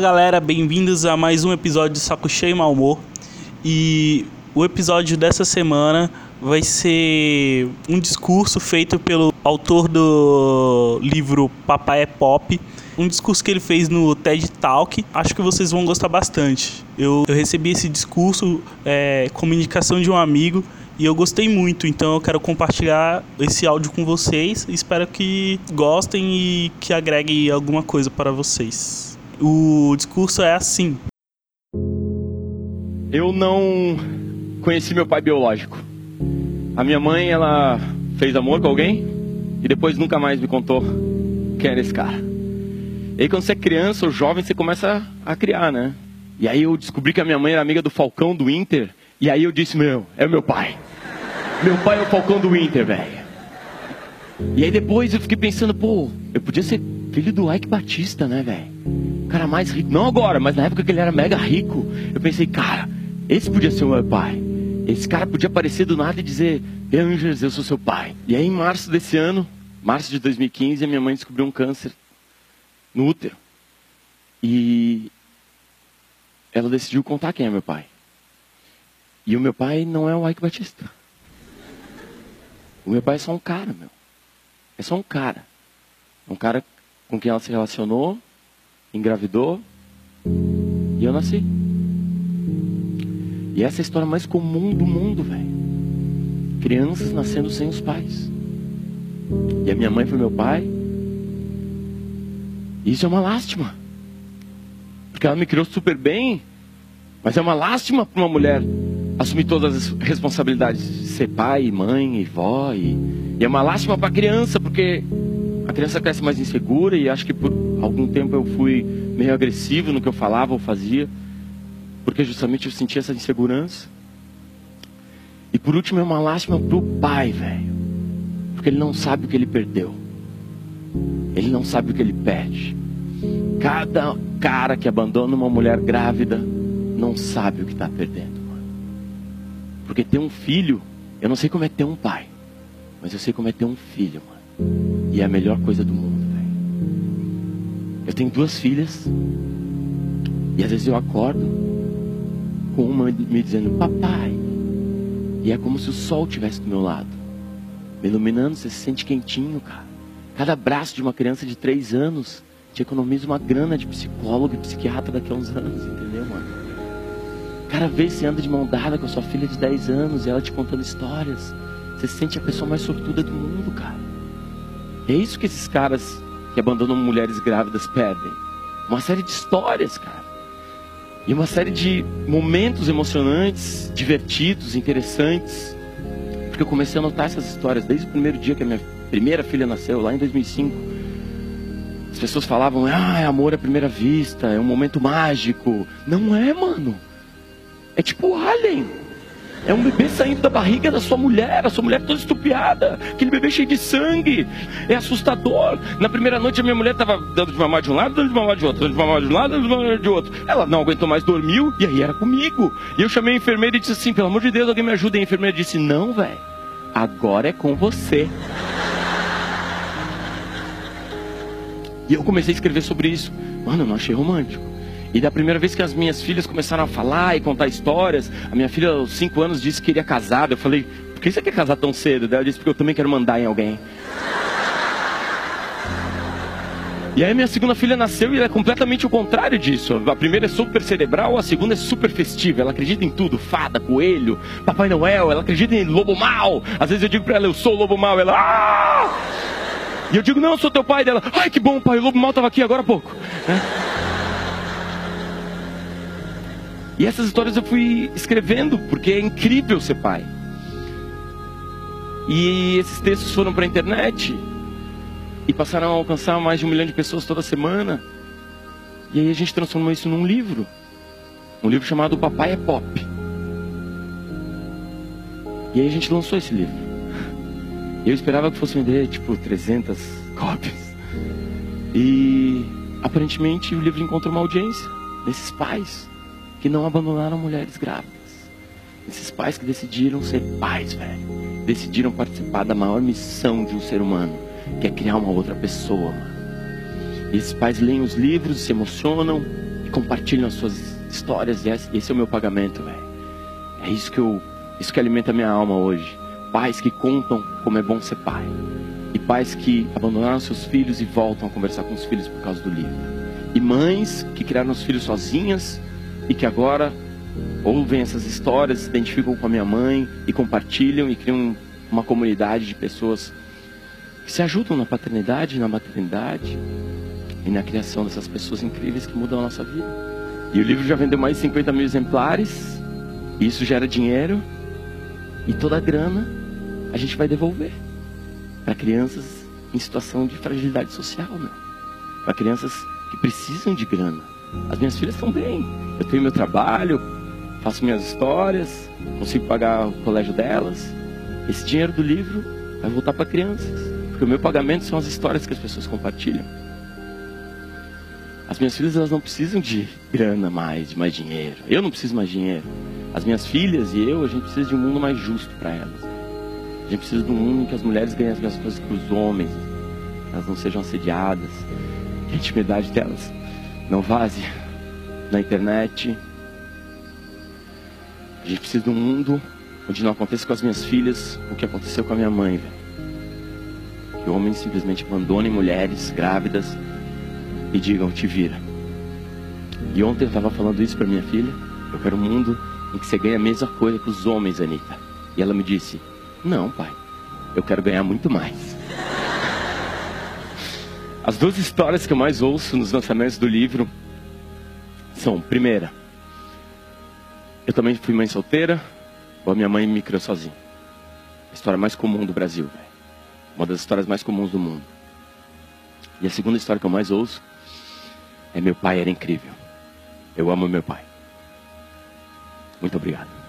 Galera, bem-vindos a mais um episódio de Saco Cheio e Mal Humor. E o episódio dessa semana vai ser um discurso feito pelo autor do livro Papai é Pop. Um discurso que ele fez no TED Talk. Acho que vocês vão gostar bastante. Eu, eu recebi esse discurso é, como indicação de um amigo e eu gostei muito, então eu quero compartilhar esse áudio com vocês. Espero que gostem e que agregue alguma coisa para vocês. O discurso é assim: Eu não conheci meu pai biológico. A minha mãe, ela fez amor com alguém e depois nunca mais me contou quem era esse cara. E aí quando você é criança ou jovem, você começa a criar, né? E aí eu descobri que a minha mãe era amiga do Falcão do Inter. E aí eu disse, meu, é meu pai. Meu pai é o Falcão do Inter, velho. E aí depois eu fiquei pensando, pô, eu podia ser filho do Ike Batista, né, velho? Cara mais rico. Não agora, mas na época que ele era mega rico. Eu pensei, cara, esse podia ser o meu pai. Esse cara podia aparecer do nada e dizer, Angels, eu sou seu pai. E aí em março desse ano, março de 2015, a minha mãe descobriu um câncer no útero. E ela decidiu contar quem é meu pai. E o meu pai não é o Ike Batista. O meu pai é só um cara, meu. É só um cara. Um cara com quem ela se relacionou, engravidou, e eu nasci. E essa é a história mais comum do mundo, velho. Crianças nascendo sem os pais. E a minha mãe foi meu pai. Isso é uma lástima. Porque ela me criou super bem. Mas é uma lástima para uma mulher assumir todas as responsabilidades de ser pai, mãe e vó. E, e é uma lástima para a criança, porque a criança cresce mais insegura e acho que por algum tempo eu fui meio agressivo no que eu falava ou fazia, porque justamente eu sentia essa insegurança. E por último é uma lástima pro pai, velho, porque ele não sabe o que ele perdeu. Ele não sabe o que ele perde. Cada cara que abandona uma mulher grávida não sabe o que está perdendo. Porque ter um filho, eu não sei como é ter um pai, mas eu sei como é ter um filho, mano. E é a melhor coisa do mundo, velho. Eu tenho duas filhas, e às vezes eu acordo com uma me dizendo, papai. E é como se o sol estivesse do meu lado, me iluminando, você se sente quentinho, cara. Cada braço de uma criança de três anos te economiza uma grana de psicólogo e psiquiatra daqui a uns anos, entendeu, mano? Cada vez você anda de mão dada com a sua filha de 10 anos e ela te contando histórias. Você se sente a pessoa mais sortuda do mundo, cara. E é isso que esses caras que abandonam mulheres grávidas perdem. Uma série de histórias, cara. E uma série de momentos emocionantes, divertidos, interessantes. Porque eu comecei a notar essas histórias desde o primeiro dia que a minha primeira filha nasceu, lá em 2005. As pessoas falavam, ah, é amor à primeira vista, é um momento mágico. Não é, mano. É tipo alien. É um bebê saindo da barriga da sua mulher, a sua mulher toda estupiada, aquele bebê cheio de sangue. É assustador. Na primeira noite a minha mulher estava dando de mamar de um lado, dando de mamar de outro, dando de mamar de um lado, dando de mamar de outro. Ela não aguentou mais, dormiu, e aí era comigo. E eu chamei a enfermeira e disse assim: pelo amor de Deus, alguém me ajuda. E a enfermeira disse: não, velho, agora é com você. E eu comecei a escrever sobre isso. Mano, eu não achei romântico. E da primeira vez que as minhas filhas começaram a falar e contar histórias, a minha filha aos 5 anos disse que queria casar. Eu falei, por que você quer casar tão cedo? Daí ela disse, porque eu também quero mandar em alguém. E aí minha segunda filha nasceu e ela é completamente o contrário disso. A primeira é super cerebral, a segunda é super festiva. Ela acredita em tudo, fada, coelho, Papai Noel, ela acredita em lobo mal. Às vezes eu digo pra ela, eu sou o lobo mal, ela... Ah! E eu digo, não, eu sou teu pai dela. Ai, que bom, pai, o lobo mal estava aqui agora há pouco. É. E essas histórias eu fui escrevendo, porque é incrível ser pai. E esses textos foram para a internet e passaram a alcançar mais de um milhão de pessoas toda semana. E aí a gente transformou isso num livro. Um livro chamado Papai é Pop. E aí a gente lançou esse livro. Eu esperava que fosse vender tipo 300 cópias. E aparentemente o livro encontrou uma audiência desses pais que não abandonaram mulheres grávidas. Esses pais que decidiram ser pais, velho. Decidiram participar da maior missão de um ser humano, que é criar uma outra pessoa, mano. E esses pais leem os livros, se emocionam, e compartilham as suas histórias. E esse é o meu pagamento, velho. É isso que eu, isso que alimenta a minha alma hoje. Pais que contam como é bom ser pai. E pais que abandonaram seus filhos e voltam a conversar com os filhos por causa do livro. E mães que criaram os filhos sozinhas e que agora ouvem essas histórias, se identificam com a minha mãe e compartilham e criam uma comunidade de pessoas que se ajudam na paternidade, na maternidade e na criação dessas pessoas incríveis que mudam a nossa vida. E o livro já vendeu mais de 50 mil exemplares, e isso gera dinheiro, e toda a grana a gente vai devolver para crianças em situação de fragilidade social, para crianças que precisam de grana. As minhas filhas estão bem, eu tenho meu trabalho, faço minhas histórias, consigo pagar o colégio delas. Esse dinheiro do livro vai voltar para crianças, porque o meu pagamento são as histórias que as pessoas compartilham. As minhas filhas elas não precisam de grana mais, de mais dinheiro. Eu não preciso mais dinheiro. As minhas filhas e eu, a gente precisa de um mundo mais justo para elas. A gente precisa de um mundo em que as mulheres ganhem as mesmas coisas que os homens. Elas não sejam assediadas. Que a intimidade delas não vaze na internet. A gente precisa de um mundo onde não aconteça com as minhas filhas o que aconteceu com a minha mãe. Que homens simplesmente abandonem mulheres grávidas e digam: te vira. E ontem eu estava falando isso para minha filha. Eu quero um mundo em que você ganha a mesma coisa que os homens, Anitta. E ela me disse: Não, pai, eu quero ganhar muito mais. As duas histórias que eu mais ouço nos lançamentos do livro são: primeira, eu também fui mãe solteira, ou a minha mãe me criou sozinha. A história mais comum do Brasil, véio. uma das histórias mais comuns do mundo. E a segunda história que eu mais ouço é meu pai era incrível. Eu amo meu pai. Muito obrigado.